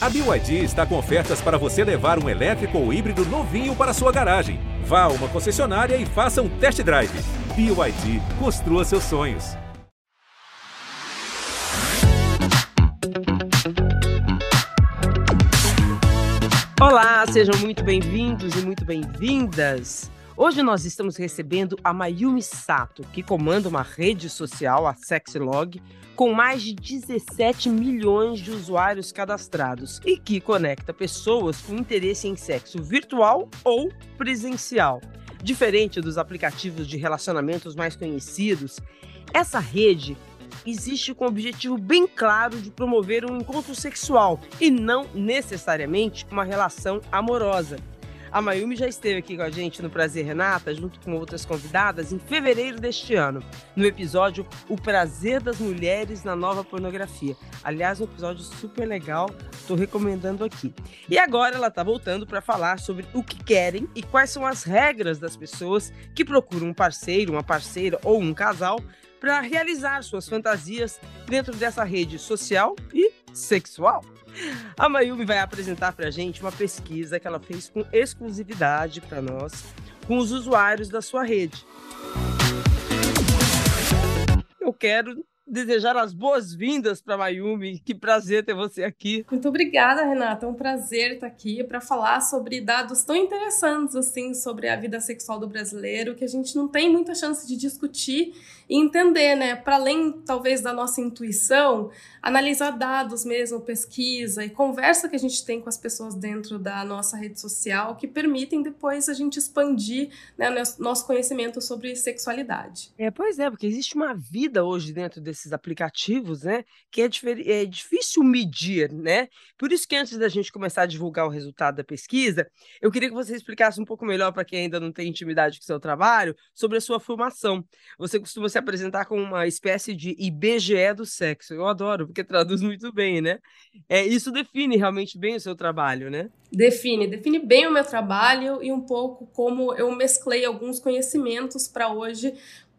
A BYD está com ofertas para você levar um elétrico ou híbrido novinho para sua garagem. Vá a uma concessionária e faça um test drive. BYD, construa seus sonhos. Olá, sejam muito bem-vindos e muito bem-vindas. Hoje nós estamos recebendo a Mayumi Sato, que comanda uma rede social, a Sexlog, com mais de 17 milhões de usuários cadastrados e que conecta pessoas com interesse em sexo virtual ou presencial. Diferente dos aplicativos de relacionamentos mais conhecidos, essa rede existe com o objetivo bem claro de promover um encontro sexual e não necessariamente uma relação amorosa. A Mayumi já esteve aqui com a gente no Prazer Renata, junto com outras convidadas, em fevereiro deste ano, no episódio O Prazer das Mulheres na Nova Pornografia. Aliás, um episódio super legal, estou recomendando aqui. E agora ela está voltando para falar sobre o que querem e quais são as regras das pessoas que procuram um parceiro, uma parceira ou um casal para realizar suas fantasias dentro dessa rede social e sexual. A Mayumi vai apresentar para a gente uma pesquisa que ela fez com exclusividade para nós, com os usuários da sua rede. Eu quero desejar as boas-vindas para Mayumi. Que prazer ter você aqui. Muito obrigada, Renata. É um prazer estar aqui para falar sobre dados tão interessantes assim sobre a vida sexual do brasileiro que a gente não tem muita chance de discutir e entender, né? Para além talvez da nossa intuição, analisar dados mesmo, pesquisa e conversa que a gente tem com as pessoas dentro da nossa rede social que permitem depois a gente expandir né, nosso conhecimento sobre sexualidade. É, pois é, porque existe uma vida hoje dentro desses aplicativos, né? Que é, é difícil medir, né? Por isso que antes da gente começar a divulgar o resultado da pesquisa, eu queria que você explicasse um pouco melhor para quem ainda não tem intimidade com o seu trabalho sobre a sua formação. Você costuma se se apresentar como uma espécie de IBGE do sexo. Eu adoro, porque traduz muito bem, né? É, isso define realmente bem o seu trabalho, né? Define, define bem o meu trabalho e um pouco como eu mesclei alguns conhecimentos para hoje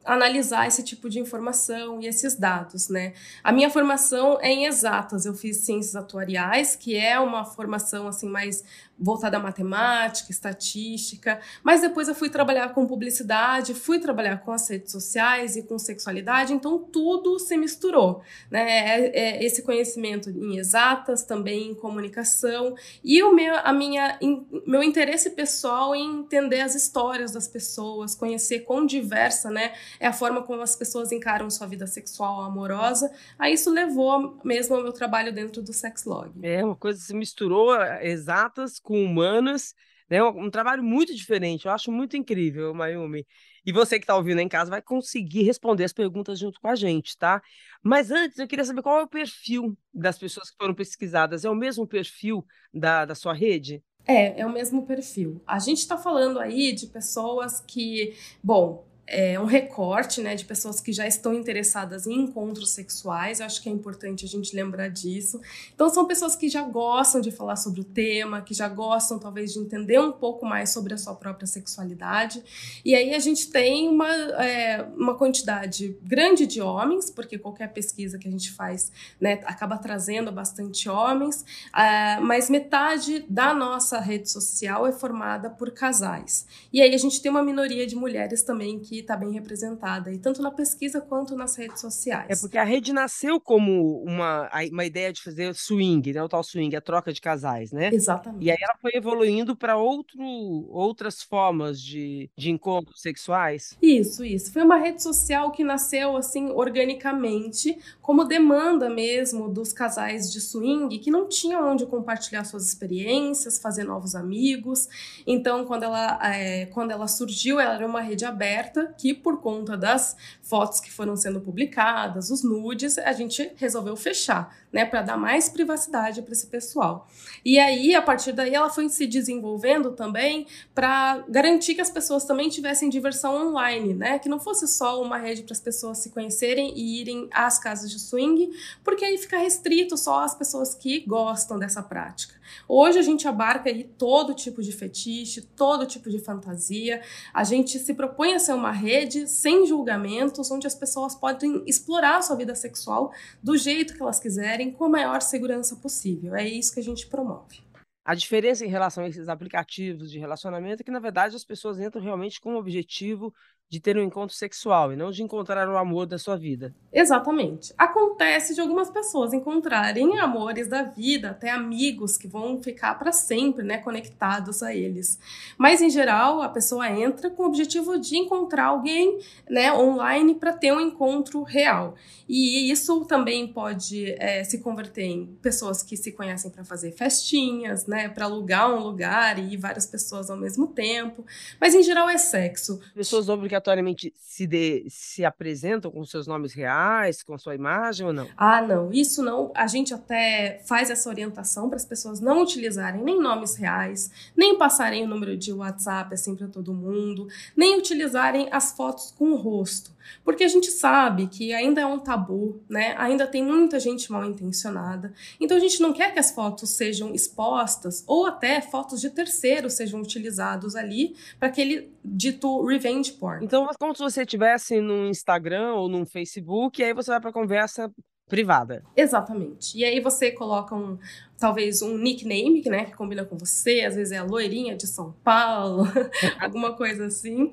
analisar esse tipo de informação e esses dados, né? A minha formação é em exatas, eu fiz ciências atuariais, que é uma formação assim mais voltada à matemática, estatística, mas depois eu fui trabalhar com publicidade, fui trabalhar com as redes sociais e com sexualidade, então tudo se misturou, né? É, é esse conhecimento em exatas, também em comunicação e o meu, a minha, in, meu interesse pessoal em entender as histórias das pessoas, conhecer quão diversa, né, é a forma como as pessoas encaram sua vida sexual amorosa. Aí isso levou mesmo ao meu trabalho dentro do Sexlog. É uma coisa que se misturou eh, exatas com humanas, né? Um, um trabalho muito diferente. Eu acho muito incrível, Mayumi. E você que está ouvindo em casa vai conseguir responder as perguntas junto com a gente, tá? Mas antes, eu queria saber qual é o perfil das pessoas que foram pesquisadas. É o mesmo perfil da, da sua rede? É, é o mesmo perfil. A gente está falando aí de pessoas que, bom, é, um recorte né, de pessoas que já estão interessadas em encontros sexuais. Eu acho que é importante a gente lembrar disso. Então, são pessoas que já gostam de falar sobre o tema, que já gostam, talvez, de entender um pouco mais sobre a sua própria sexualidade. E aí a gente tem uma, é, uma quantidade grande de homens, porque qualquer pesquisa que a gente faz né, acaba trazendo bastante homens, é, mas metade da nossa rede social é formada por casais. E aí a gente tem uma minoria de mulheres também que está bem representada, e tanto na pesquisa quanto nas redes sociais. É porque a rede nasceu como uma, uma ideia de fazer swing, né? O tal swing, a troca de casais, né? Exatamente. E aí ela foi evoluindo para outras formas de, de encontros sexuais. Isso, isso. Foi uma rede social que nasceu assim organicamente, como demanda mesmo dos casais de swing que não tinham onde compartilhar suas experiências, fazer novos amigos. Então, quando ela, é, quando ela surgiu, ela era uma rede aberta que, por conta das fotos que foram sendo publicadas, os nudes, a gente resolveu fechar, né, para dar mais privacidade para esse pessoal. E aí, a partir daí, ela foi se desenvolvendo também para garantir que as pessoas também tivessem diversão online, né, que não fosse só uma rede para as pessoas se conhecerem e irem às casas de swing, porque aí fica restrito só às pessoas que gostam dessa prática. Hoje a gente abarca aí todo tipo de fetiche, todo tipo de fantasia. A gente se propõe a ser uma rede sem julgamentos, onde as pessoas podem explorar a sua vida sexual do jeito que elas quiserem, com a maior segurança possível. É isso que a gente promove. A diferença em relação a esses aplicativos de relacionamento é que, na verdade, as pessoas entram realmente com o objetivo de ter um encontro sexual e não de encontrar o amor da sua vida. Exatamente. Acontece de algumas pessoas encontrarem amores da vida, até amigos que vão ficar para sempre, né, conectados a eles. Mas em geral, a pessoa entra com o objetivo de encontrar alguém, né, online para ter um encontro real. E isso também pode é, se converter em pessoas que se conhecem para fazer festinhas, né, para alugar um lugar e ir várias pessoas ao mesmo tempo. Mas em geral é sexo. Pessoas obrigadas obrigatoriamente se, de, se apresentam com seus nomes reais, com sua imagem ou não? Ah, não. Isso não. A gente até faz essa orientação para as pessoas não utilizarem nem nomes reais, nem passarem o número de WhatsApp assim para todo mundo, nem utilizarem as fotos com o rosto. Porque a gente sabe que ainda é um tabu, né? Ainda tem muita gente mal intencionada. Então a gente não quer que as fotos sejam expostas ou até fotos de terceiros sejam utilizados ali para aquele dito revenge porn. Então, como se você estivesse no Instagram ou no Facebook, e aí você vai para conversa privada. Exatamente. E aí você coloca um, talvez um nickname, né, que combina com você, às vezes é a loirinha de São Paulo, alguma coisa assim.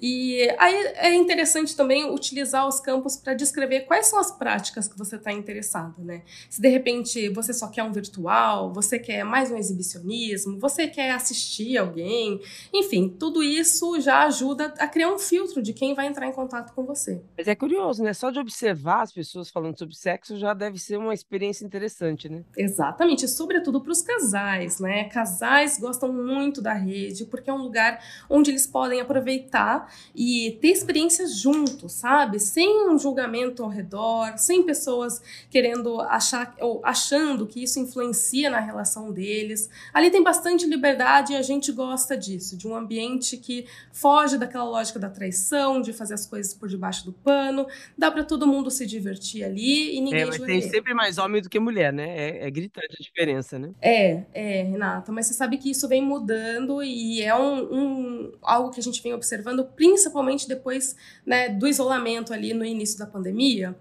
E aí é interessante também utilizar os campos para descrever quais são as práticas que você está interessado, né? Se de repente você só quer um virtual, você quer mais um exibicionismo, você quer assistir alguém, enfim, tudo isso já ajuda a criar um filtro de quem vai entrar em contato com você. Mas é curioso, né? Só de observar as pessoas falando sobre sexo já deve ser uma experiência interessante, né? Exatamente sobretudo para os casais, né? Casais gostam muito da rede porque é um lugar onde eles podem aproveitar e ter experiências juntos, sabe? Sem um julgamento ao redor, sem pessoas querendo achar ou achando que isso influencia na relação deles. Ali tem bastante liberdade e a gente gosta disso, de um ambiente que foge daquela lógica da traição, de fazer as coisas por debaixo do pano. Dá para todo mundo se divertir ali e ninguém. É, mas tem sempre mais homem do que mulher, né? É, é gritante a diferença diferença, né? É, é, Renata, mas você sabe que isso vem mudando e é um, um algo que a gente vem observando, principalmente depois né, do isolamento ali no início da pandemia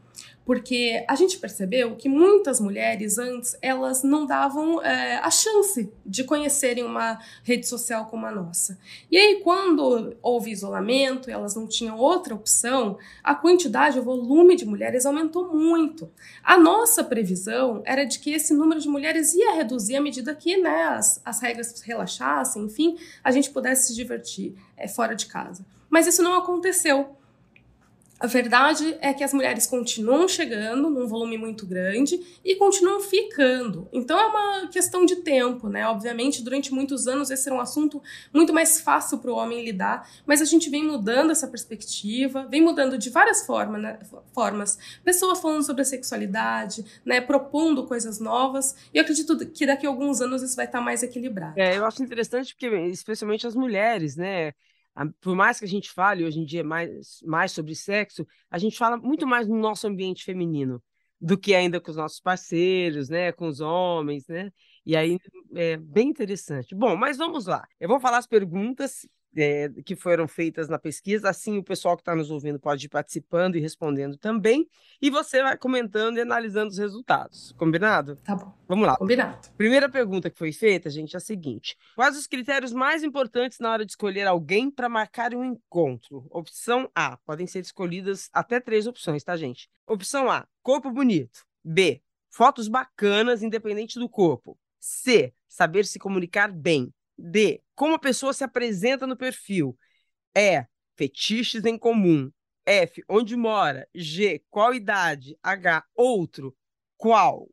porque a gente percebeu que muitas mulheres antes elas não davam é, a chance de conhecerem uma rede social como a nossa. E aí, quando houve isolamento, elas não tinham outra opção, a quantidade, o volume de mulheres aumentou muito. A nossa previsão era de que esse número de mulheres ia reduzir à medida que né, as, as regras relaxassem, enfim, a gente pudesse se divertir é, fora de casa. Mas isso não aconteceu. A verdade é que as mulheres continuam chegando num volume muito grande e continuam ficando. Então é uma questão de tempo, né? Obviamente, durante muitos anos esse era um assunto muito mais fácil para o homem lidar, mas a gente vem mudando essa perspectiva, vem mudando de várias formas, né? formas. Pessoas falando sobre a sexualidade, né? Propondo coisas novas. E eu acredito que daqui a alguns anos isso vai estar mais equilibrado. É, eu acho interessante porque, especialmente as mulheres, né? Por mais que a gente fale hoje em dia mais, mais sobre sexo, a gente fala muito mais no nosso ambiente feminino do que ainda com os nossos parceiros, né, com os homens, né? E aí é bem interessante. Bom, mas vamos lá. Eu vou falar as perguntas é, que foram feitas na pesquisa. Assim, o pessoal que está nos ouvindo pode ir participando e respondendo também. E você vai comentando e analisando os resultados. Combinado? Tá bom. Vamos lá. Combinado. Primeira pergunta que foi feita, gente, é a seguinte: Quais os critérios mais importantes na hora de escolher alguém para marcar um encontro? Opção A. Podem ser escolhidas até três opções, tá, gente? Opção A: corpo bonito. B. Fotos bacanas, independente do corpo. C. Saber se comunicar bem. D. Como a pessoa se apresenta no perfil. E. Fetiches em comum. F. Onde mora. G. Qual idade. H. Outro. Qual?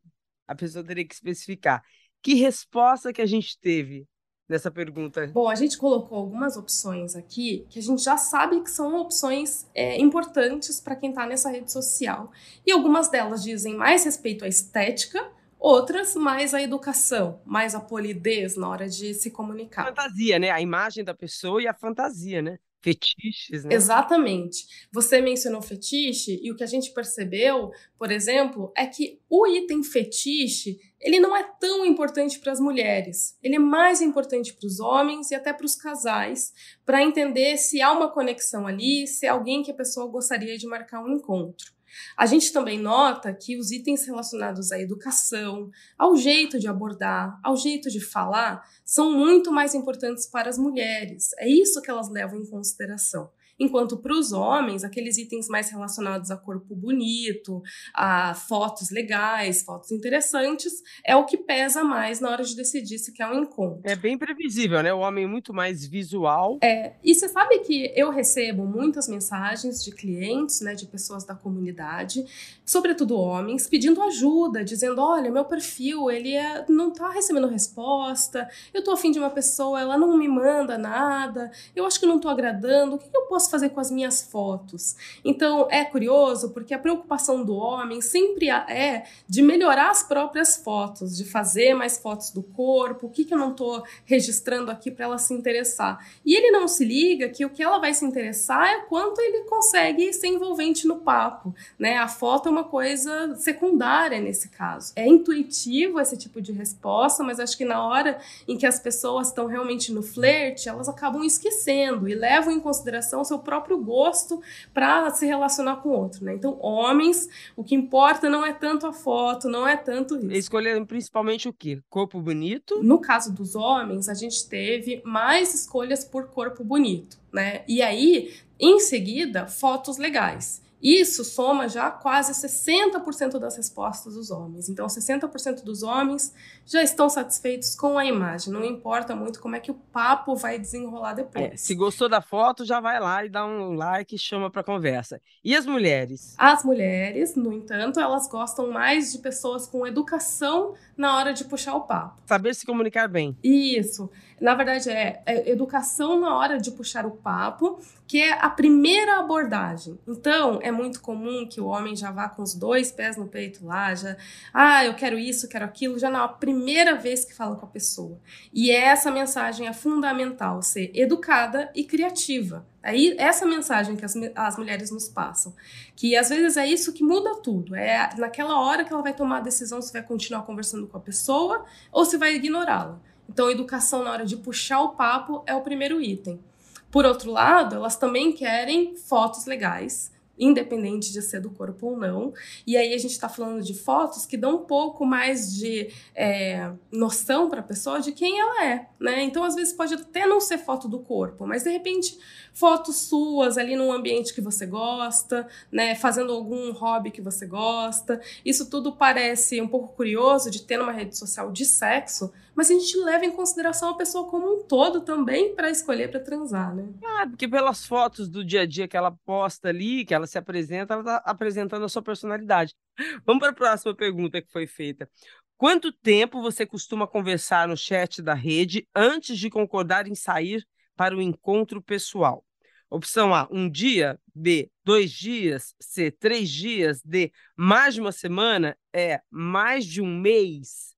A pessoa teria que especificar. Que resposta que a gente teve nessa pergunta? Bom, a gente colocou algumas opções aqui que a gente já sabe que são opções é, importantes para quem está nessa rede social. E algumas delas dizem mais respeito à estética Outras, mais a educação, mais a polidez na hora de se comunicar. Fantasia, né? A imagem da pessoa e a fantasia, né? fetiches, né? Exatamente. Você mencionou fetiche e o que a gente percebeu, por exemplo, é que o item fetiche, ele não é tão importante para as mulheres. Ele é mais importante para os homens e até para os casais, para entender se há uma conexão ali, se é alguém que a pessoa gostaria de marcar um encontro. A gente também nota que os itens relacionados à educação, ao jeito de abordar, ao jeito de falar, são muito mais importantes para as mulheres. É isso que elas levam em consideração. Enquanto para os homens, aqueles itens mais relacionados a corpo bonito, a fotos legais, fotos interessantes, é o que pesa mais na hora de decidir se quer um encontro. É bem previsível, né? O homem é muito mais visual. É, e você sabe que eu recebo muitas mensagens de clientes, né, de pessoas da comunidade, sobretudo homens, pedindo ajuda, dizendo: olha, meu perfil, ele é, não está recebendo resposta, eu estou afim de uma pessoa, ela não me manda nada, eu acho que não estou agradando, o que eu posso posso fazer com as minhas fotos? Então é curioso porque a preocupação do homem sempre é de melhorar as próprias fotos, de fazer mais fotos do corpo, o que, que eu não estou registrando aqui para ela se interessar. E ele não se liga que o que ela vai se interessar é quanto ele consegue ser envolvente no papo. Né? A foto é uma coisa secundária nesse caso. É intuitivo esse tipo de resposta, mas acho que na hora em que as pessoas estão realmente no flerte, elas acabam esquecendo e levam em consideração seu próprio gosto para se relacionar com o outro, né? Então, homens, o que importa não é tanto a foto, não é tanto isso. Escolheram principalmente o quê? Corpo bonito? No caso dos homens, a gente teve mais escolhas por corpo bonito, né? E aí, em seguida, fotos legais. Isso soma já quase 60% das respostas dos homens. Então, 60% dos homens já estão satisfeitos com a imagem. Não importa muito como é que o papo vai desenrolar depois. É, se gostou da foto, já vai lá e dá um like e chama para conversa. E as mulheres? As mulheres, no entanto, elas gostam mais de pessoas com educação na hora de puxar o papo. Saber se comunicar bem. Isso. Na verdade, é, é educação na hora de puxar o papo, que é a primeira abordagem. Então, é muito comum que o homem já vá com os dois pés no peito lá, já, ah, eu quero isso, quero aquilo, já na primeira vez que fala com a pessoa. E essa mensagem é fundamental, ser educada e criativa. Aí, essa mensagem que as, as mulheres nos passam, que às vezes é isso que muda tudo. É naquela hora que ela vai tomar a decisão se vai continuar conversando com a pessoa ou se vai ignorá-la. Então, educação na hora de puxar o papo é o primeiro item. Por outro lado, elas também querem fotos legais, independente de ser do corpo ou não. E aí a gente está falando de fotos que dão um pouco mais de é, noção para a pessoa de quem ela é, né? Então às vezes pode até não ser foto do corpo, mas de repente fotos suas ali num ambiente que você gosta, né? Fazendo algum hobby que você gosta. Isso tudo parece um pouco curioso de ter numa rede social de sexo, mas a gente leva em consideração a pessoa como um todo também para escolher para transar, né? Ah, porque pelas fotos do dia a dia que ela posta ali, que ela se apresenta, ela está apresentando a sua personalidade. Vamos para a próxima pergunta que foi feita. Quanto tempo você costuma conversar no chat da rede antes de concordar em sair para o encontro pessoal? Opção A, um dia. B, dois dias. C, três dias. D, mais de uma semana. É, mais de um mês.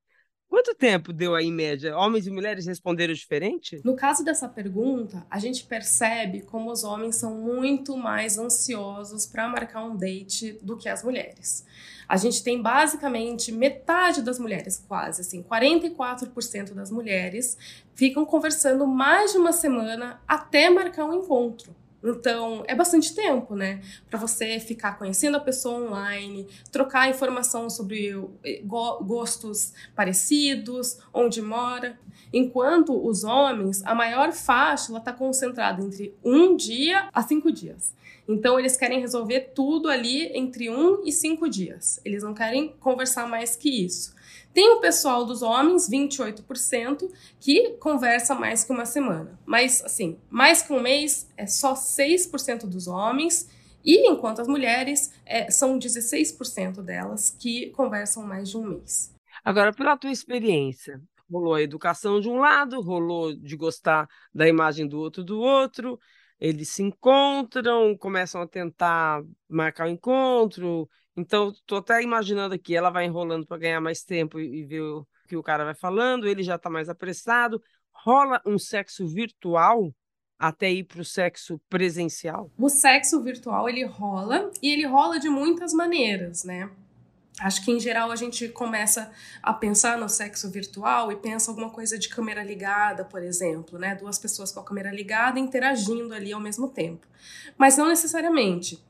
Quanto tempo deu aí em média? Homens e mulheres responderam diferente? No caso dessa pergunta, a gente percebe como os homens são muito mais ansiosos para marcar um date do que as mulheres. A gente tem basicamente metade das mulheres, quase assim, 44% das mulheres ficam conversando mais de uma semana até marcar um encontro. Então, é bastante tempo, né? Para você ficar conhecendo a pessoa online, trocar informação sobre eh, gostos parecidos, onde mora. Enquanto os homens, a maior faixa está concentrada entre um dia a cinco dias. Então, eles querem resolver tudo ali entre um e cinco dias. Eles não querem conversar mais que isso. Tem o pessoal dos homens, 28%, que conversa mais que uma semana. Mas, assim, mais que um mês é só 6% dos homens. E enquanto as mulheres, é, são 16% delas que conversam mais de um mês. Agora, pela tua experiência, rolou a educação de um lado, rolou de gostar da imagem do outro do outro, eles se encontram, começam a tentar marcar o encontro, então, tô até imaginando aqui, ela vai enrolando para ganhar mais tempo e, e ver o que o cara vai falando, ele já está mais apressado. Rola um sexo virtual? até ir para o sexo presencial? O sexo virtual ele rola e ele rola de muitas maneiras, né? Acho que em geral a gente começa a pensar no sexo virtual e pensa alguma coisa de câmera ligada, por exemplo, né? Duas pessoas com a câmera ligada interagindo ali ao mesmo tempo. Mas não necessariamente.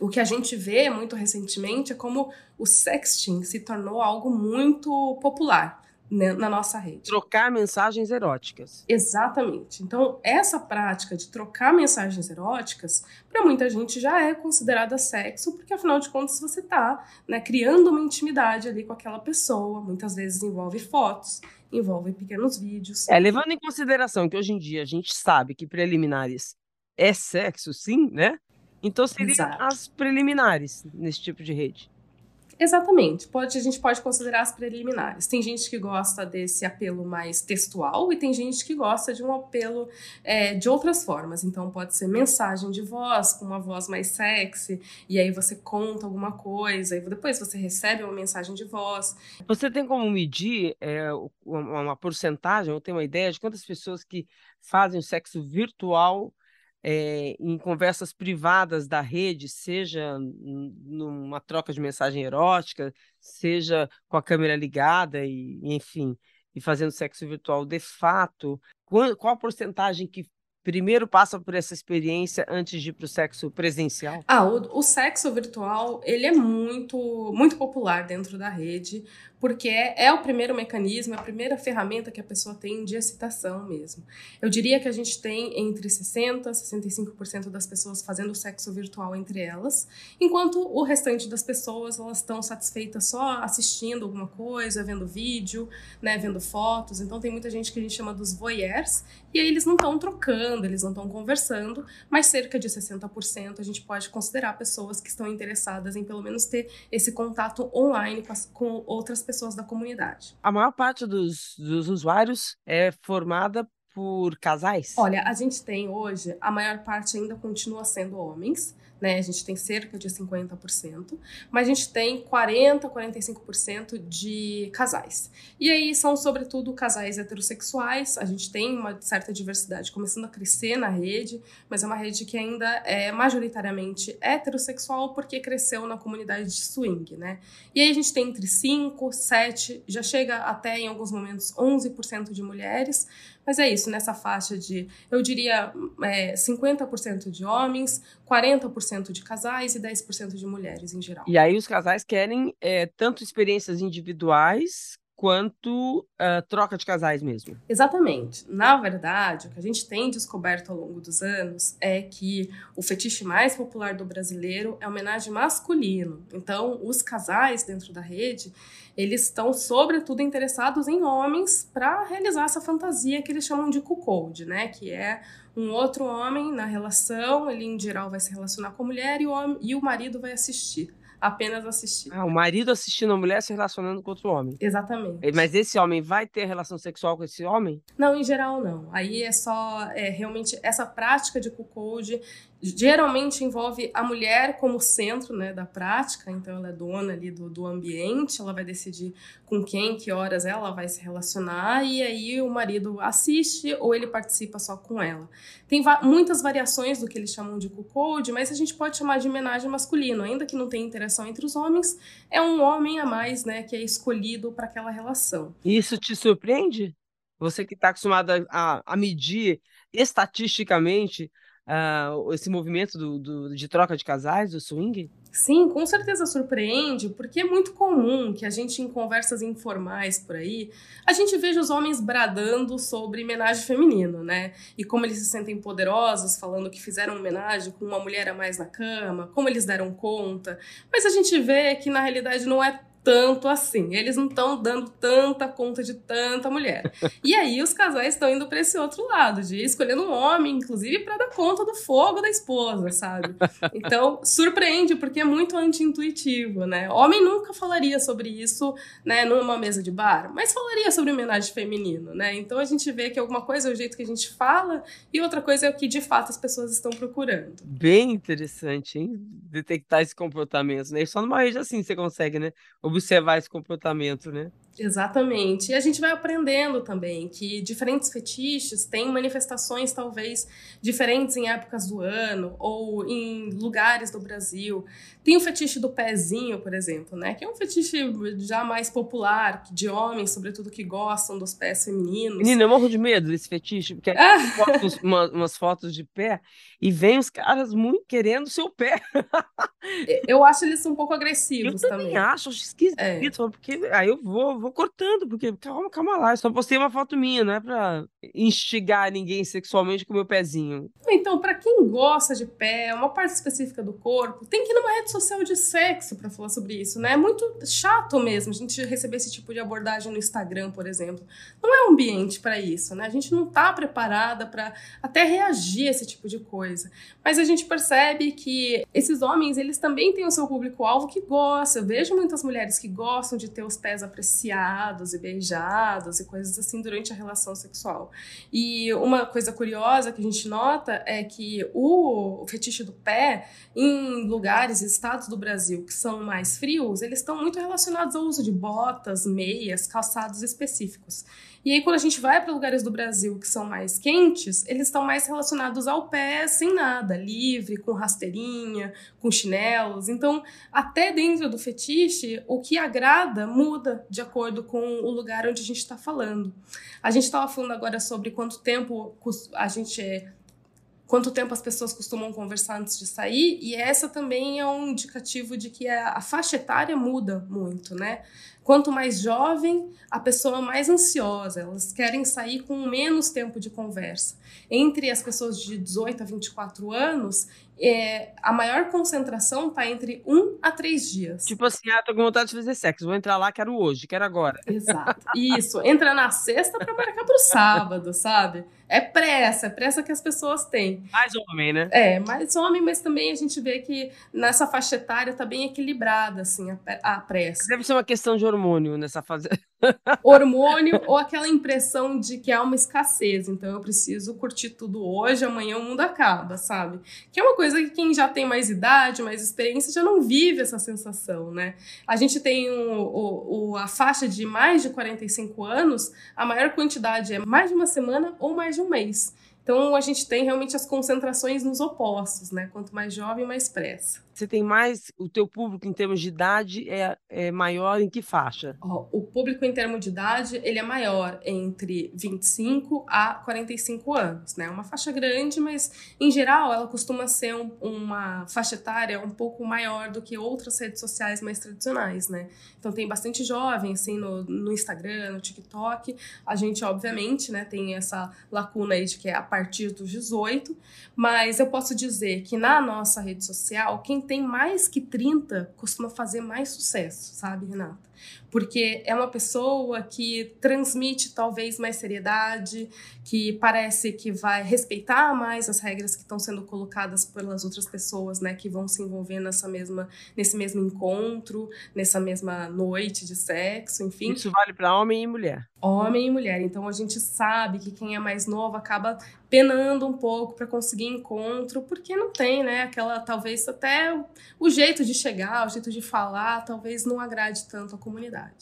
O que a gente vê muito recentemente é como o sexting se tornou algo muito popular. Né, na nossa rede. Trocar mensagens eróticas. Exatamente. Então, essa prática de trocar mensagens eróticas, para muita gente já é considerada sexo, porque afinal de contas você está né, criando uma intimidade ali com aquela pessoa. Muitas vezes envolve fotos, envolve pequenos vídeos. É, levando em consideração que hoje em dia a gente sabe que preliminares é sexo, sim, né? Então seriam as preliminares nesse tipo de rede. Exatamente. Pode, a gente pode considerar as preliminares. Tem gente que gosta desse apelo mais textual e tem gente que gosta de um apelo é, de outras formas. Então, pode ser mensagem de voz, com uma voz mais sexy, e aí você conta alguma coisa, e depois você recebe uma mensagem de voz. Você tem como medir é, uma porcentagem, ou tem uma ideia de quantas pessoas que fazem o sexo virtual é, em conversas privadas da rede, seja numa troca de mensagem erótica, seja com a câmera ligada e, enfim, e fazendo sexo virtual de fato, qual, qual a porcentagem que primeiro passa por essa experiência antes de ir para o sexo presencial? Ah, o, o, sexo virtual ele é muito muito popular dentro da rede porque é, é, o primeiro mecanismo, é a primeira ferramenta que a pessoa tem de excitação mesmo. Eu diria que a gente tem entre 60% e 65% das pessoas fazendo sexo virtual entre elas, enquanto o restante das pessoas elas estão satisfeitas só assistindo alguma coisa, vendo vídeo, né, vendo fotos. Então tem muita gente que a gente chama dos voyeurs, e aí eles não estão trocando, eles não estão conversando, mas cerca de 60% a gente pode considerar pessoas que estão interessadas em pelo menos ter esse contato online com, com outras pessoas pessoas da comunidade. A maior parte dos, dos usuários é formada por casais? Olha, a gente tem hoje, a maior parte ainda continua sendo homens, né? A gente tem cerca de 50%, mas a gente tem 40, 45% de casais. E aí são sobretudo casais heterossexuais. A gente tem uma certa diversidade começando a crescer na rede, mas é uma rede que ainda é majoritariamente heterossexual porque cresceu na comunidade de swing, né? E aí a gente tem entre 5, 7, já chega até em alguns momentos 11% de mulheres, mas é isso, nessa faixa de, eu diria, é, 50% de homens, 40% de casais e 10% de mulheres em geral. E aí os casais querem é, tanto experiências individuais quanto uh, troca de casais mesmo. Exatamente. Na verdade, o que a gente tem descoberto ao longo dos anos é que o fetiche mais popular do brasileiro é homenagem masculino. Então, os casais dentro da rede, eles estão sobretudo interessados em homens para realizar essa fantasia que eles chamam de cuckold, né? Que é um outro homem na relação, ele em geral vai se relacionar com a mulher e o, homem, e o marido vai assistir apenas assistir. Ah, o marido assistindo a mulher se relacionando com outro homem. Exatamente. Mas esse homem vai ter relação sexual com esse homem? Não, em geral não. Aí é só é, realmente essa prática de cuckold geralmente envolve a mulher como centro né, da prática, então ela é dona ali do, do ambiente, ela vai decidir com quem, que horas ela vai se relacionar, e aí o marido assiste ou ele participa só com ela. Tem va muitas variações do que eles chamam de cuckold, mas a gente pode chamar de homenagem masculino, ainda que não tenha interação entre os homens, é um homem a mais né, que é escolhido para aquela relação. Isso te surpreende? Você que está acostumado a, a medir estatisticamente uh, esse movimento do, do, de troca de casais, do swing? Sim, com certeza surpreende, porque é muito comum que a gente, em conversas informais por aí, a gente veja os homens bradando sobre homenagem feminino, né? E como eles se sentem poderosos, falando que fizeram homenagem com uma mulher a mais na cama, como eles deram conta. Mas a gente vê que na realidade não é tanto assim. Eles não estão dando tanta conta de tanta mulher. E aí os casais estão indo para esse outro lado, de escolhendo um homem, inclusive, para dar conta do fogo da esposa, sabe? Então, surpreende, porque é muito anti-intuitivo, né? Homem nunca falaria sobre isso, né, numa mesa de bar, mas falaria sobre homenagem feminino, né? Então a gente vê que alguma coisa é o jeito que a gente fala e outra coisa é o que de fato as pessoas estão procurando. Bem interessante, hein? Detectar esse comportamento, né? Só numa rede assim você consegue, né? Observar esse comportamento, né? Exatamente. E a gente vai aprendendo também que diferentes fetiches têm manifestações talvez diferentes em épocas do ano ou em lugares do Brasil. Tem o fetiche do pezinho, por exemplo, né? Que é um fetiche já mais popular, de homens, sobretudo, que gostam dos pés femininos. Menina, eu morro de medo desse fetiche, porque ah. fotos, uma, umas fotos de pé e vem os caras muito querendo seu pé. eu acho eles um pouco agressivos eu também. também acho, acho esquisito, é. porque aí eu vou, vou cortando, porque calma, calma lá, eu só postei uma foto minha, não é pra instigar ninguém sexualmente com o meu pezinho. Então, para quem gosta de pé, uma parte específica do corpo, tem que ir numa rede social de sexo para falar sobre isso, né? É muito chato mesmo a gente receber esse tipo de abordagem no Instagram, por exemplo. Não é um ambiente para isso, né? A gente não tá preparada para até reagir a esse tipo de coisa. Mas a gente percebe que esses homens, eles também têm o seu público-alvo que gosta. Eu vejo muitas mulheres que gostam de ter os pés apreciados e beijados e coisas assim durante a relação sexual. E uma coisa curiosa que a gente nota é que o fetiche do pé, em lugares estados do Brasil que são mais frios, eles estão muito relacionados ao uso de botas, meias, calçados específicos. E aí, quando a gente vai para lugares do Brasil que são mais quentes, eles estão mais relacionados ao pé sem nada, livre, com rasteirinha, com chinelos. Então, até dentro do fetiche, o que agrada muda de acordo com o lugar onde a gente está falando. A gente estava falando agora sobre quanto tempo a gente quanto tempo as pessoas costumam conversar antes de sair, e essa também é um indicativo de que a, a faixa etária muda muito, né? Quanto mais jovem, a pessoa mais ansiosa, elas querem sair com menos tempo de conversa. Entre as pessoas de 18 a 24 anos, é, a maior concentração está entre um a três dias. Tipo assim, ah, tô com vontade de fazer sexo, vou entrar lá, quero hoje, quero agora. Exato. Isso, entra na sexta para marcar pro sábado, sabe? É pressa, é pressa que as pessoas têm. Mais homem, né? É, mais homem, mas também a gente vê que nessa faixa etária tá bem equilibrada, assim, a, a pressa. Deve ser uma questão de hormônio nessa fase. hormônio ou aquela impressão de que há uma escassez, então eu preciso curtir tudo hoje, amanhã o mundo acaba, sabe? Que é uma coisa que quem já tem mais idade, mais experiência, já não vive essa sensação, né? A gente tem o, o, a faixa de mais de 45 anos, a maior quantidade é mais de uma semana ou mais de um mês. Então a gente tem realmente as concentrações nos opostos, né? Quanto mais jovem, mais pressa. Você tem mais, o teu público em termos de idade é, é maior em que faixa? Oh, o público em termos de idade, ele é maior entre 25 a 45 anos, né? Uma faixa grande, mas em geral ela costuma ser um, uma faixa etária um pouco maior do que outras redes sociais mais tradicionais, né? Então tem bastante jovem, assim, no, no Instagram, no TikTok. A gente, obviamente, né, tem essa lacuna aí de que é a partir dos 18, mas eu posso dizer que na nossa rede social, quem tem mais que 30 costuma fazer mais sucesso, sabe, Renata? Porque é uma pessoa que transmite talvez mais seriedade, que parece que vai respeitar mais as regras que estão sendo colocadas pelas outras pessoas, né, que vão se envolver nessa mesma nesse mesmo encontro, nessa mesma noite de sexo, enfim. Isso vale para homem e mulher. Homem e mulher. Então a gente sabe que quem é mais novo acaba penando um pouco para conseguir encontro, porque não tem, né, aquela talvez até o jeito de chegar, o jeito de falar, talvez não agrade tanto a comunidade.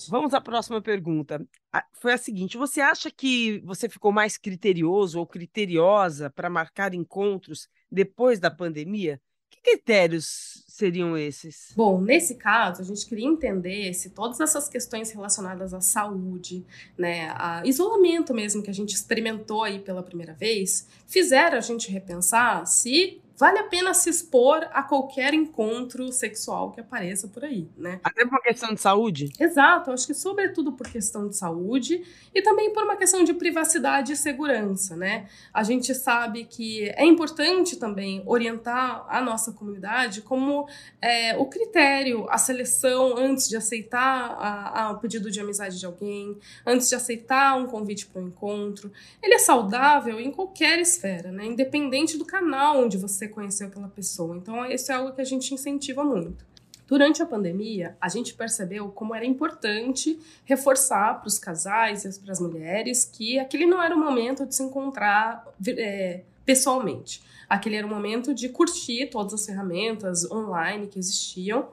Vamos à próxima pergunta. Foi a seguinte: você acha que você ficou mais criterioso ou criteriosa para marcar encontros depois da pandemia? Que critérios seriam esses? Bom, nesse caso, a gente queria entender se todas essas questões relacionadas à saúde, né, a isolamento mesmo que a gente experimentou aí pela primeira vez, fizeram a gente repensar se vale a pena se expor a qualquer encontro sexual que apareça por aí, né? Até por uma questão de saúde? Exato, acho que sobretudo por questão de saúde e também por uma questão de privacidade e segurança, né? A gente sabe que é importante também orientar a nossa comunidade como é, o critério, a seleção antes de aceitar o pedido de amizade de alguém, antes de aceitar um convite para um encontro. Ele é saudável em qualquer esfera, né? Independente do canal onde você conheceu aquela pessoa. Então, isso é algo que a gente incentiva muito. Durante a pandemia, a gente percebeu como era importante reforçar para os casais e para as mulheres que aquele não era o momento de se encontrar é, pessoalmente. Aquele era o momento de curtir todas as ferramentas online que existiam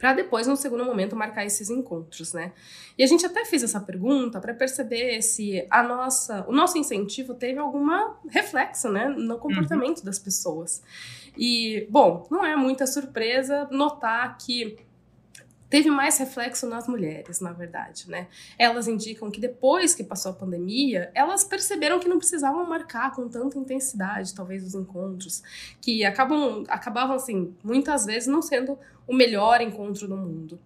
para depois, no segundo momento, marcar esses encontros, né? E a gente até fez essa pergunta para perceber se a nossa, o nosso incentivo teve alguma reflexo, né, no comportamento uhum. das pessoas. E, bom, não é muita surpresa notar que teve mais reflexo nas mulheres, na verdade, né? Elas indicam que depois que passou a pandemia, elas perceberam que não precisavam marcar com tanta intensidade, talvez, os encontros, que acabam, acabavam, assim, muitas vezes não sendo o melhor encontro do mundo.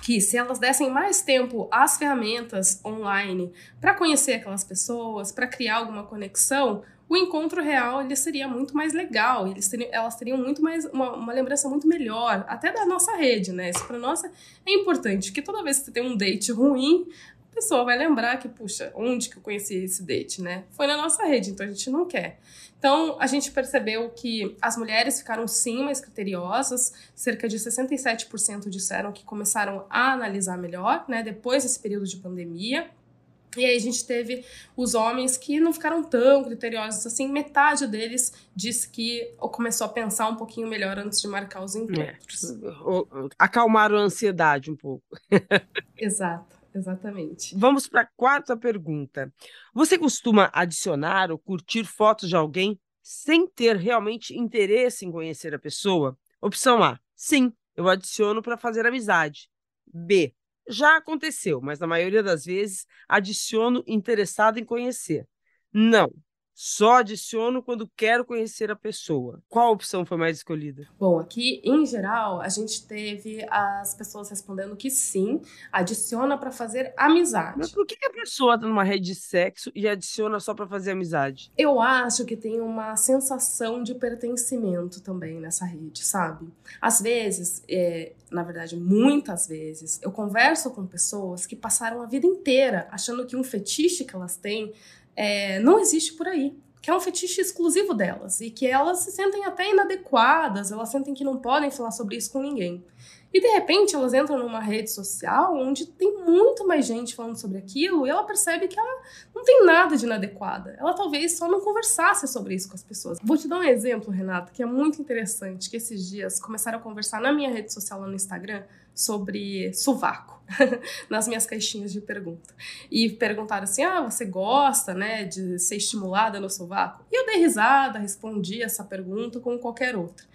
Que se elas dessem mais tempo às ferramentas online para conhecer aquelas pessoas, para criar alguma conexão, o encontro real ele seria muito mais legal, eles teriam, elas teriam muito mais uma, uma, lembrança muito melhor, até da nossa rede, né? Isso para nós é importante, porque toda vez que você tem um date ruim, a pessoa vai lembrar que, puxa, onde que eu conheci esse date, né? Foi na nossa rede, então a gente não quer. Então, a gente percebeu que as mulheres ficaram sim mais criteriosas, cerca de 67% disseram que começaram a analisar melhor, né, depois desse período de pandemia. E aí a gente teve os homens que não ficaram tão criteriosos assim, metade deles disse que começou a pensar um pouquinho melhor antes de marcar os encontros. É. Acalmaram a ansiedade um pouco. Exato, exatamente. Vamos para a quarta pergunta. Você costuma adicionar ou curtir fotos de alguém sem ter realmente interesse em conhecer a pessoa? Opção A: sim, eu adiciono para fazer amizade. B: já aconteceu, mas na maioria das vezes adiciono interessado em conhecer. Não, só adiciono quando quero conhecer a pessoa. Qual opção foi mais escolhida? Bom, aqui em geral a gente teve as pessoas respondendo que sim, adiciona para fazer amizade. Mas por que a pessoa está numa rede de sexo e adiciona só para fazer amizade? Eu acho que tem uma sensação de pertencimento também nessa rede, sabe? Às vezes, é, na verdade, muitas vezes, eu converso com pessoas que passaram a vida inteira achando que um fetiche que elas têm é, não existe por aí. Que é um fetiche exclusivo delas e que elas se sentem até inadequadas, elas sentem que não podem falar sobre isso com ninguém. E de repente elas entram numa rede social onde tem muito mais gente falando sobre aquilo e ela percebe que ela não tem nada de inadequada. Ela talvez só não conversasse sobre isso com as pessoas. Vou te dar um exemplo, Renata, que é muito interessante, que esses dias começaram a conversar na minha rede social lá no Instagram sobre sovaco, nas minhas caixinhas de pergunta. E perguntaram assim: ah, você gosta, né, de ser estimulada no sovaco? E eu dei risada, respondi essa pergunta como qualquer outra.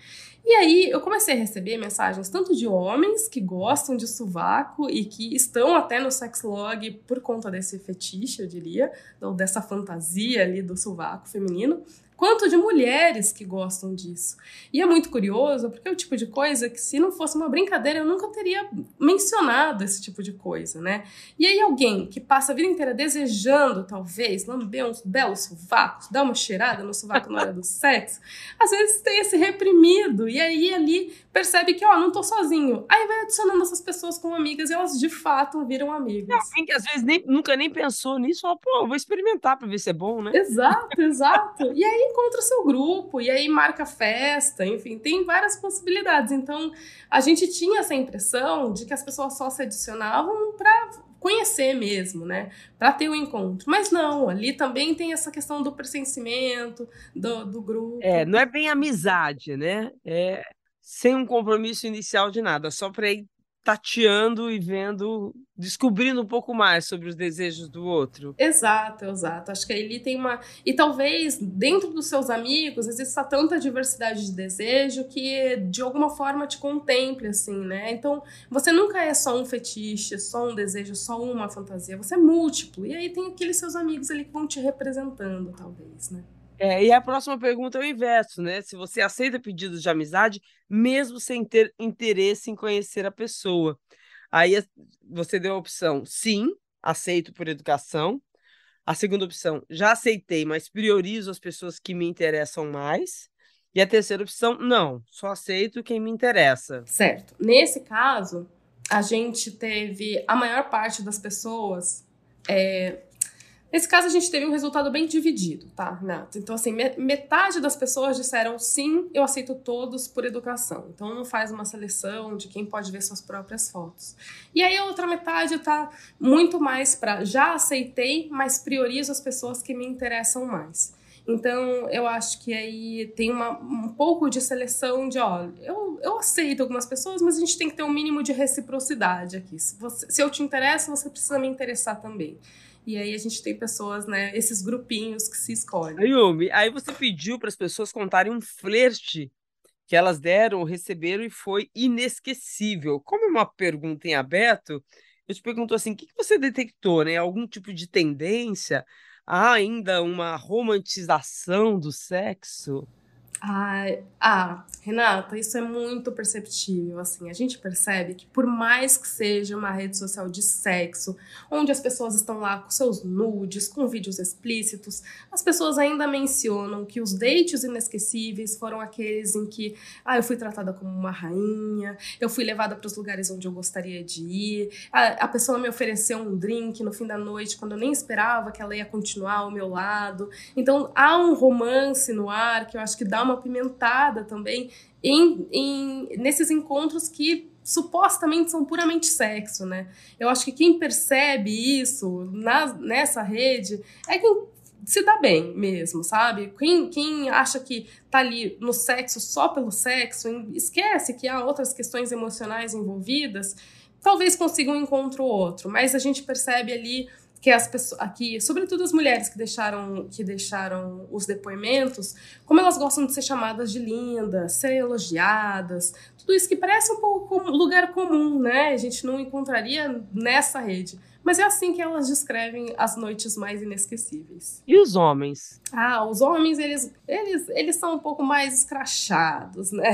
E aí eu comecei a receber mensagens tanto de homens que gostam de sovaco e que estão até no sexlog por conta desse fetiche, eu diria, ou dessa fantasia ali do sovaco feminino, quanto de mulheres que gostam disso. E é muito curioso, porque é o tipo de coisa que, se não fosse uma brincadeira, eu nunca teria mencionado esse tipo de coisa, né? E aí, alguém que passa a vida inteira desejando, talvez, lamber uns belos sovacos, dar uma cheirada no sovaco na hora do sexo, às vezes tem esse reprimido, e aí ali percebe que, ó, não tô sozinho. Aí vai adicionando essas pessoas como amigas e elas de fato viram amigas. É alguém que às vezes nem, nunca nem pensou nisso, fala, pô, vou experimentar pra ver se é bom, né? Exato, exato. E aí encontra o seu grupo, e aí marca festa, enfim, tem várias possibilidades. Então, a gente tinha essa impressão de que as pessoas só se adicionavam para conhecer mesmo, né? Para ter o um encontro. Mas não, ali também tem essa questão do pertencimento, do, do grupo. É, não é bem amizade, né? É sem um compromisso inicial de nada, só para ir tateando e vendo, descobrindo um pouco mais sobre os desejos do outro. Exato, exato. Acho que ele tem uma. E talvez dentro dos seus amigos exista tanta diversidade de desejo que de alguma forma te contemple, assim, né? Então você nunca é só um fetiche, só um desejo, só uma fantasia. Você é múltiplo. E aí tem aqueles seus amigos ali que vão te representando, talvez, né? É, e a próxima pergunta é o inverso, né? Se você aceita pedidos de amizade, mesmo sem ter interesse em conhecer a pessoa. Aí você deu a opção sim, aceito por educação. A segunda opção, já aceitei, mas priorizo as pessoas que me interessam mais. E a terceira opção, não, só aceito quem me interessa. Certo. Nesse caso, a gente teve a maior parte das pessoas é, Nesse caso, a gente teve um resultado bem dividido, tá? Então, assim, metade das pessoas disseram sim, eu aceito todos por educação. Então, não faz uma seleção de quem pode ver suas próprias fotos. E aí, a outra metade tá muito mais para já aceitei, mas priorizo as pessoas que me interessam mais. Então, eu acho que aí tem uma, um pouco de seleção de, ó, eu, eu aceito algumas pessoas, mas a gente tem que ter um mínimo de reciprocidade aqui. Se, você, se eu te interesso, você precisa me interessar também. E aí a gente tem pessoas, né, esses grupinhos que se escolhem. Ayumi, aí você pediu para as pessoas contarem um flerte que elas deram, receberam e foi inesquecível. Como é uma pergunta em aberto, eu te pergunto assim, o que você detectou, né? Algum tipo de tendência? Há ainda uma romantização do sexo? Ah, ah, Renata, isso é muito perceptível. Assim, a gente percebe que por mais que seja uma rede social de sexo, onde as pessoas estão lá com seus nudes, com vídeos explícitos, as pessoas ainda mencionam que os dates inesquecíveis foram aqueles em que, ah, eu fui tratada como uma rainha, eu fui levada para os lugares onde eu gostaria de ir, a, a pessoa me ofereceu um drink no fim da noite quando eu nem esperava que ela ia continuar ao meu lado. Então há um romance no ar que eu acho que dá uma uma pimentada também em, em, nesses encontros que supostamente são puramente sexo, né? Eu acho que quem percebe isso na, nessa rede é quem se dá bem mesmo, sabe? Quem, quem acha que tá ali no sexo só pelo sexo, esquece que há outras questões emocionais envolvidas, talvez consiga um encontro ou outro, mas a gente percebe ali que as pessoas aqui, sobretudo as mulheres que deixaram que deixaram os depoimentos, como elas gostam de ser chamadas de lindas, ser elogiadas, tudo isso que parece um pouco lugar comum, né? A gente não encontraria nessa rede. Mas é assim que elas descrevem as noites mais inesquecíveis. E os homens? Ah, os homens, eles, eles, eles são um pouco mais escrachados, né?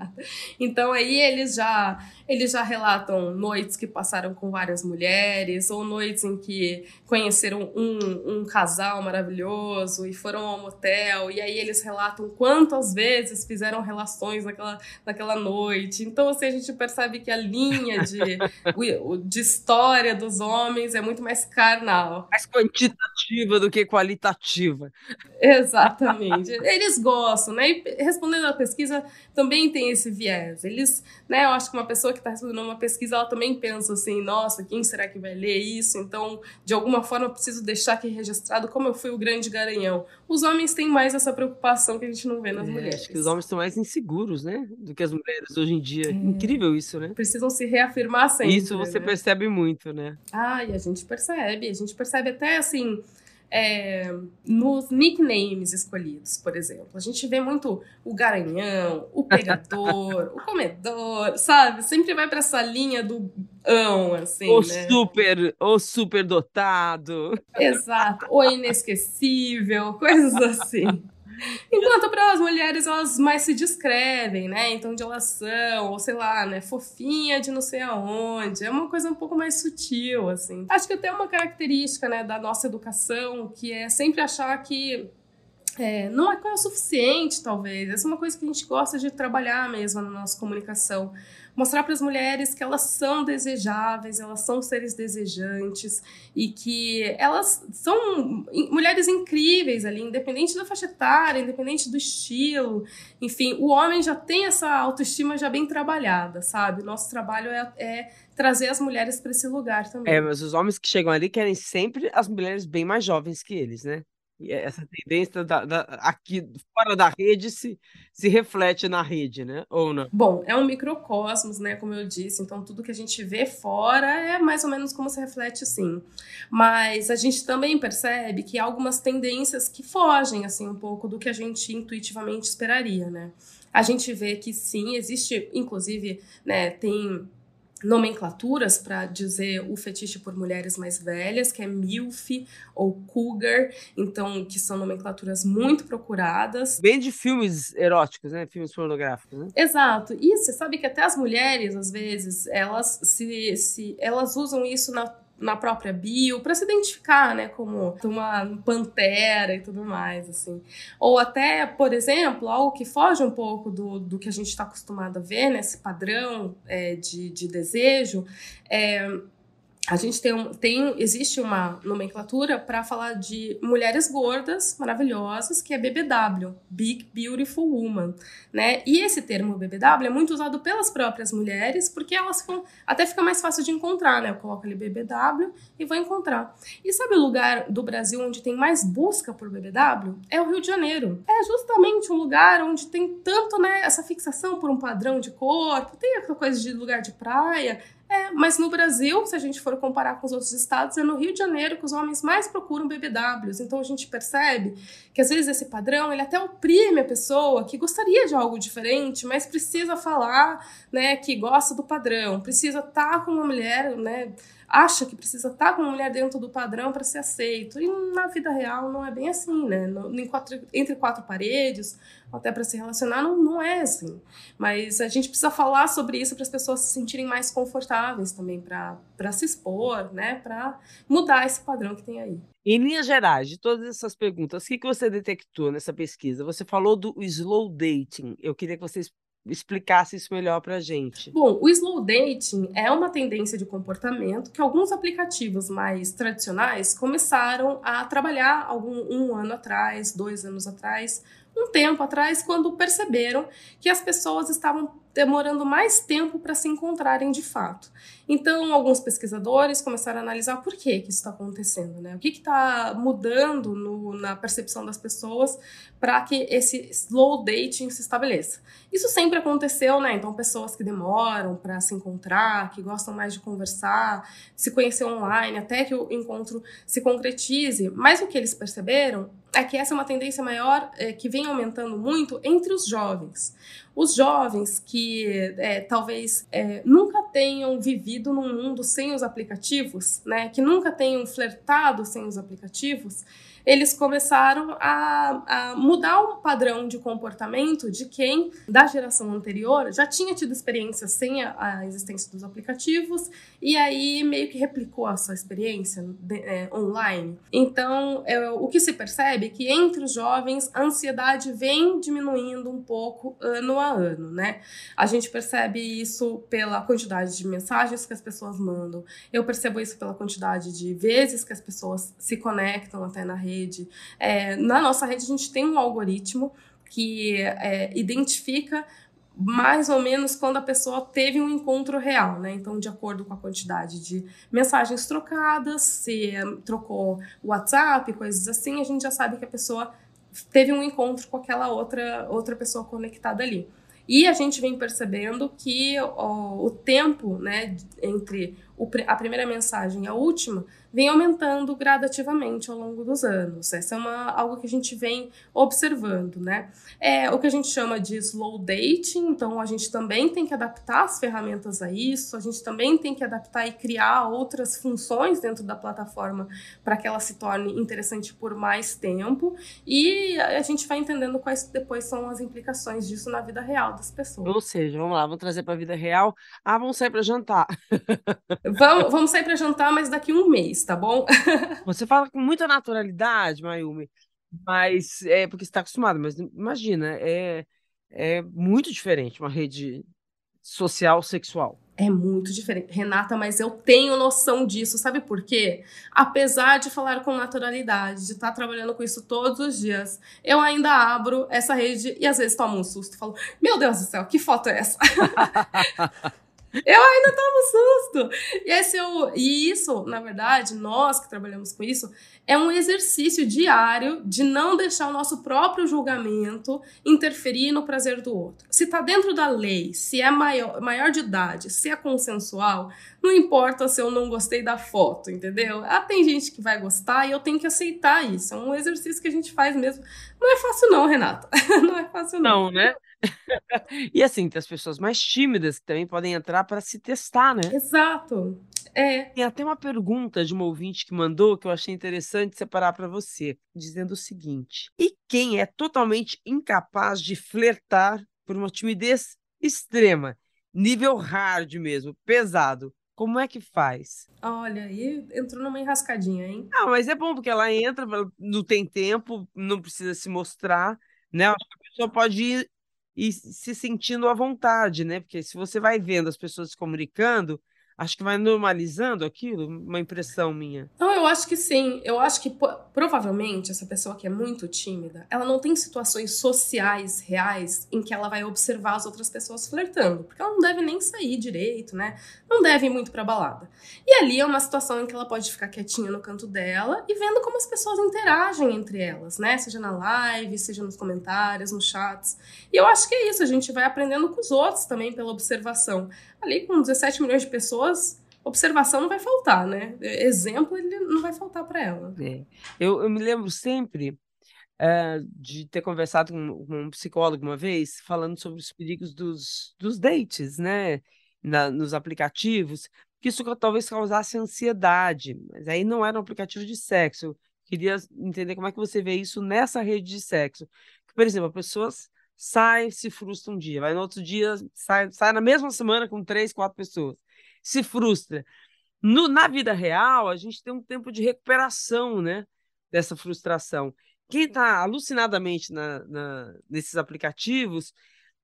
então aí eles já, eles já relatam noites que passaram com várias mulheres, ou noites em que conheceram um, um casal maravilhoso e foram ao motel, e aí eles relatam quantas vezes fizeram relações naquela, naquela noite. Então, assim, a gente percebe que a linha de, de história dos homens homens é muito mais carnal. Mais quantitativa do que qualitativa. Exatamente. Eles gostam, né? E respondendo à pesquisa, também tem esse viés. Eles, né? Eu acho que uma pessoa que está respondendo uma pesquisa, ela também pensa assim: nossa, quem será que vai ler isso? Então, de alguma forma, eu preciso deixar aqui registrado como eu fui o grande garanhão. Os homens têm mais essa preocupação que a gente não vê nas é, mulheres. Acho que os homens são mais inseguros, né? Do que as mulheres hoje em dia. É. Incrível isso, né? Precisam se reafirmar sempre. Isso você né? percebe muito, né? Ah, e a gente percebe. A gente percebe até assim é, nos nicknames escolhidos, por exemplo. A gente vê muito o garanhão, o pegador, o comedor, sabe? Sempre vai para essa linha do ão, assim, o né? super, o super dotado. Exato, o inesquecível, coisas assim. Enquanto para as mulheres elas mais se descrevem, né? Então, de elas são, ou sei lá, né? Fofinha de não sei aonde. É uma coisa um pouco mais sutil, assim. Acho que até uma característica, né, da nossa educação, que é sempre achar que é, não é, o suficiente, talvez. Essa é uma coisa que a gente gosta de trabalhar mesmo na nossa comunicação mostrar para as mulheres que elas são desejáveis, elas são seres desejantes e que elas são mulheres incríveis ali, independente da faixa etária, independente do estilo. Enfim, o homem já tem essa autoestima já bem trabalhada, sabe? Nosso trabalho é, é trazer as mulheres para esse lugar também. É, mas os homens que chegam ali querem sempre as mulheres bem mais jovens que eles, né? Essa tendência da, da, aqui fora da rede se, se reflete na rede, né? Ou não? Bom, é um microcosmos, né? Como eu disse, então tudo que a gente vê fora é mais ou menos como se reflete, sim. Mas a gente também percebe que há algumas tendências que fogem, assim, um pouco do que a gente intuitivamente esperaria, né? A gente vê que sim, existe, inclusive, né, tem nomenclaturas para dizer o fetiche por mulheres mais velhas, que é MILF ou Cougar, então que são nomenclaturas muito procuradas. Bem de filmes eróticos, né? Filmes pornográficos, né? Exato. E você sabe que até as mulheres, às vezes, elas se, se elas usam isso na na própria bio para se identificar, né, como uma pantera e tudo mais, assim. Ou até, por exemplo, algo que foge um pouco do, do que a gente está acostumado a ver, né, padrão é, de, de desejo, é, a gente tem, tem existe uma nomenclatura para falar de mulheres gordas maravilhosas, que é BBW, Big Beautiful Woman, né? E esse termo BBW é muito usado pelas próprias mulheres, porque elas ficam, até fica mais fácil de encontrar, né? Eu coloco ali BBW e vou encontrar. E sabe o lugar do Brasil onde tem mais busca por BBW? É o Rio de Janeiro. É justamente um lugar onde tem tanto, né, essa fixação por um padrão de corpo, tem aquela coisa de lugar de praia, é, mas no Brasil, se a gente for comparar com os outros estados, é no Rio de Janeiro que os homens mais procuram BBWs. Então a gente percebe que às vezes esse padrão ele até oprime a pessoa que gostaria de algo diferente, mas precisa falar, né, que gosta do padrão, precisa estar com uma mulher, né, acha que precisa estar com uma mulher dentro do padrão para ser aceito. E na vida real não é bem assim, né? No, quatro, entre quatro paredes, até para se relacionar, não, não é assim. Mas a gente precisa falar sobre isso para as pessoas se sentirem mais confortáveis também, para se expor, né? Para mudar esse padrão que tem aí. Em linhas gerais, de todas essas perguntas, o que, que você detectou nessa pesquisa? Você falou do slow dating. Eu queria que vocês explicasse isso melhor para a gente. Bom, o slow dating é uma tendência de comportamento que alguns aplicativos mais tradicionais começaram a trabalhar algum um ano atrás, dois anos atrás, um tempo atrás, quando perceberam que as pessoas estavam demorando mais tempo para se encontrarem de fato. Então, alguns pesquisadores começaram a analisar por que, que isso está acontecendo, né? O que está mudando no, na percepção das pessoas para que esse slow dating se estabeleça. Isso sempre aconteceu, né? Então, pessoas que demoram para se encontrar, que gostam mais de conversar, se conhecer online, até que o encontro se concretize. Mas o que eles perceberam é que essa é uma tendência maior é, que vem aumentando muito entre os jovens. Os jovens que é, talvez é, nunca tenham vivido num mundo sem os aplicativos, né, que nunca tenham flertado sem os aplicativos, eles começaram a, a mudar o padrão de comportamento de quem, da geração anterior, já tinha tido experiência sem a, a existência dos aplicativos e aí meio que replicou a sua experiência de, é, online. Então, é, o que se percebe é que entre os jovens a ansiedade vem diminuindo um pouco ano a ano, né? A gente percebe isso pela quantidade de mensagens que as pessoas mandam. Eu percebo isso pela quantidade de vezes que as pessoas se conectam até na rede rede. É, na nossa rede, a gente tem um algoritmo que é, identifica mais ou menos quando a pessoa teve um encontro real, né? Então, de acordo com a quantidade de mensagens trocadas, se trocou WhatsApp, coisas assim, a gente já sabe que a pessoa teve um encontro com aquela outra outra pessoa conectada ali. E a gente vem percebendo que o, o tempo, né, entre a primeira mensagem e a última vem aumentando gradativamente ao longo dos anos. Essa é uma, algo que a gente vem observando, né? É o que a gente chama de slow dating, então a gente também tem que adaptar as ferramentas a isso, a gente também tem que adaptar e criar outras funções dentro da plataforma para que ela se torne interessante por mais tempo, e a gente vai entendendo quais depois são as implicações disso na vida real das pessoas. Ou seja, vamos lá, vamos trazer para a vida real. Ah, vamos sair para jantar. vamos, vamos sair para jantar, mas daqui um mês tá bom? Você fala com muita naturalidade, Mayumi, mas é porque você está acostumado, mas imagina, é, é muito diferente uma rede social sexual. É muito diferente. Renata, mas eu tenho noção disso. Sabe por quê? Apesar de falar com naturalidade, de estar trabalhando com isso todos os dias, eu ainda abro essa rede e às vezes tomo um susto e falo: Meu Deus do céu, que foto é essa? Eu ainda tomo susto. E, esse é o, e isso, na verdade, nós que trabalhamos com isso, é um exercício diário de não deixar o nosso próprio julgamento interferir no prazer do outro. Se está dentro da lei, se é maior, maior de idade, se é consensual, não importa se eu não gostei da foto, entendeu? Ah, tem gente que vai gostar e eu tenho que aceitar isso. É um exercício que a gente faz mesmo. Não é fácil, não, Renata. Não é fácil, não. Não, né? E assim, tem as pessoas mais tímidas que também podem entrar para se testar, né? Exato. É. Tem até uma pergunta de uma ouvinte que mandou que eu achei interessante separar para você, dizendo o seguinte: e quem é totalmente incapaz de flertar por uma timidez extrema, nível hard mesmo, pesado? Como é que faz? Olha, aí entrou numa enrascadinha, hein? Ah, mas é bom porque ela entra, não tem tempo, não precisa se mostrar, né? Acho que a pessoa pode ir e se sentindo à vontade, né? Porque se você vai vendo as pessoas se comunicando, Acho que vai normalizando aquilo, uma impressão minha. Não, eu acho que sim. Eu acho que provavelmente essa pessoa que é muito tímida, ela não tem situações sociais reais em que ela vai observar as outras pessoas flertando, porque ela não deve nem sair direito, né? Não deve ir muito pra balada. E ali é uma situação em que ela pode ficar quietinha no canto dela e vendo como as pessoas interagem entre elas, né? Seja na live, seja nos comentários, nos chats. E eu acho que é isso, a gente vai aprendendo com os outros também pela observação ali com 17 milhões de pessoas, observação não vai faltar, né? Exemplo ele não vai faltar para ela. É. Eu, eu, me lembro sempre é, de ter conversado com, com, um psicólogo uma vez, falando sobre os perigos dos, dos dates, né? Na, nos aplicativos, que isso talvez causasse ansiedade, mas aí não era um aplicativo de sexo. Eu queria entender como é que você vê isso nessa rede de sexo. Por exemplo, as pessoas sai, se frustra um dia, vai no outro dia, sai, sai na mesma semana com três, quatro pessoas, se frustra. No, na vida real, a gente tem um tempo de recuperação, né, dessa frustração. Quem está alucinadamente na, na, nesses aplicativos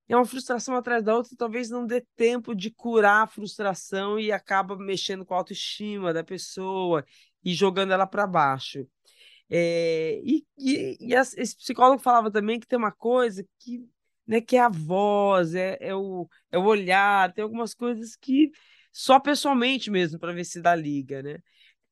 é uma frustração atrás da outra, talvez não dê tempo de curar a frustração e acaba mexendo com a autoestima da pessoa e jogando ela para baixo. É, e, e, e esse psicólogo falava também que tem uma coisa que, né, que é a voz, é, é, o, é o olhar, tem algumas coisas que só pessoalmente mesmo para ver se dá liga, né?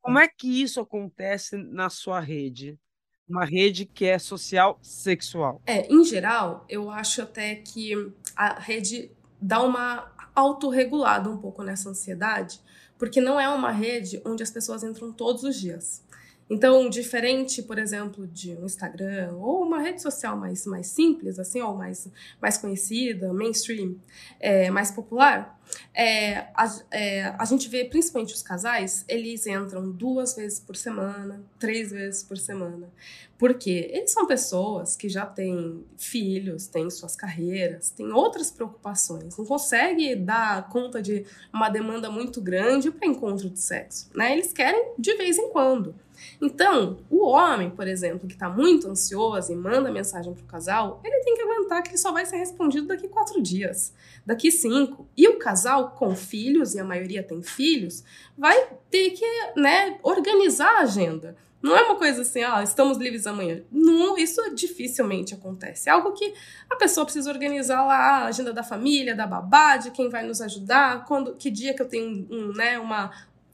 Como é que isso acontece na sua rede? Uma rede que é social sexual. É, em geral, eu acho até que a rede dá uma autorregulada um pouco nessa ansiedade, porque não é uma rede onde as pessoas entram todos os dias. Então, diferente, por exemplo, de um Instagram ou uma rede social mais, mais simples, assim, ou mais, mais conhecida, mainstream, é, mais popular, é, a, é, a gente vê principalmente os casais, eles entram duas vezes por semana, três vezes por semana. Porque eles são pessoas que já têm filhos, têm suas carreiras, têm outras preocupações, não conseguem dar conta de uma demanda muito grande para encontro de sexo. Né? Eles querem de vez em quando. Então, o homem, por exemplo, que está muito ansioso e manda mensagem para o casal, ele tem que aguentar que ele só vai ser respondido daqui quatro dias, daqui cinco. E o casal com filhos, e a maioria tem filhos, vai ter que né, organizar a agenda. Não é uma coisa assim, ah, estamos livres amanhã. Não, isso dificilmente acontece. É algo que a pessoa precisa organizar lá a agenda da família, da babá, de quem vai nos ajudar, quando, que dia que eu tenho um, né, uma,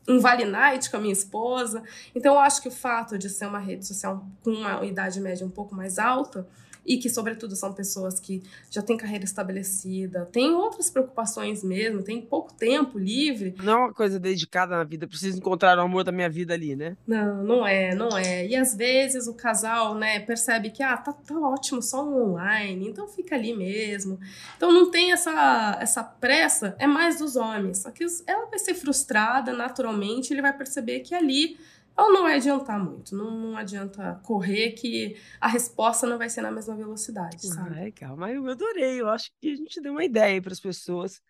um Vale Night com a minha esposa. Então, eu acho que o fato de ser uma rede social com uma idade média um pouco mais alta e que, sobretudo, são pessoas que já têm carreira estabelecida, têm outras preocupações mesmo, têm pouco tempo livre. Não é uma coisa dedicada na vida, preciso encontrar o amor da minha vida ali, né? Não, não é, não é. E às vezes o casal, né, percebe que, ah, tá, tá ótimo só um online, então fica ali mesmo. Então não tem essa, essa pressa, é mais dos homens. Só que ela vai ser frustrada naturalmente, ele vai perceber que ali ou não vai adiantar muito, não, não adianta correr que a resposta não vai ser na mesma velocidade, ah, sabe? Ah, legal, mas eu adorei, eu acho que a gente deu uma ideia para as pessoas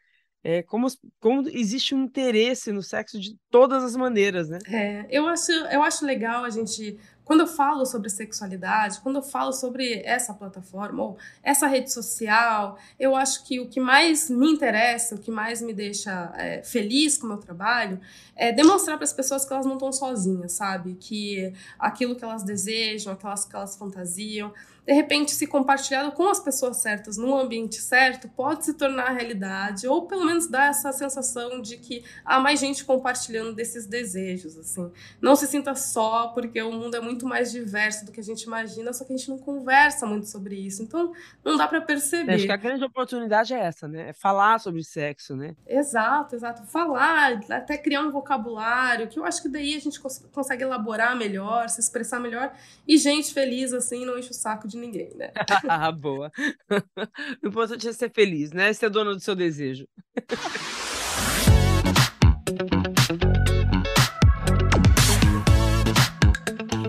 é, como, como existe um interesse no sexo de todas as maneiras, né? É, eu acho, eu acho legal a gente quando eu falo sobre sexualidade, quando eu falo sobre essa plataforma ou essa rede social, eu acho que o que mais me interessa, o que mais me deixa é, feliz com o meu trabalho, é demonstrar para as pessoas que elas não estão sozinhas, sabe? Que aquilo que elas desejam, aquelas que elas fantasiam, de repente, se compartilhado com as pessoas certas, num ambiente certo, pode se tornar realidade, ou pelo menos dar essa sensação de que há mais gente compartilhando desses desejos, assim. Não se sinta só, porque o mundo é muito mais diverso do que a gente imagina, só que a gente não conversa muito sobre isso. Então, não dá para perceber. Acho que a grande oportunidade é essa, né? É falar sobre sexo, né? Exato, exato. Falar, até criar um vocabulário, que eu acho que daí a gente cons consegue elaborar melhor, se expressar melhor, e gente feliz, assim, não enche o saco de de ninguém, né? Boa. O importante é ser feliz, né? Ser dona do seu desejo.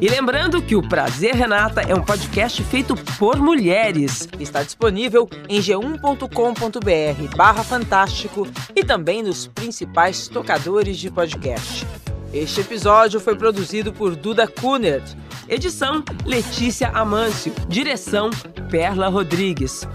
E lembrando que o Prazer Renata é um podcast feito por mulheres. Está disponível em g1.com.br barra fantástico e também nos principais tocadores de podcast. Este episódio foi produzido por Duda Kunert Edição: Letícia Amâncio. Direção: Perla Rodrigues.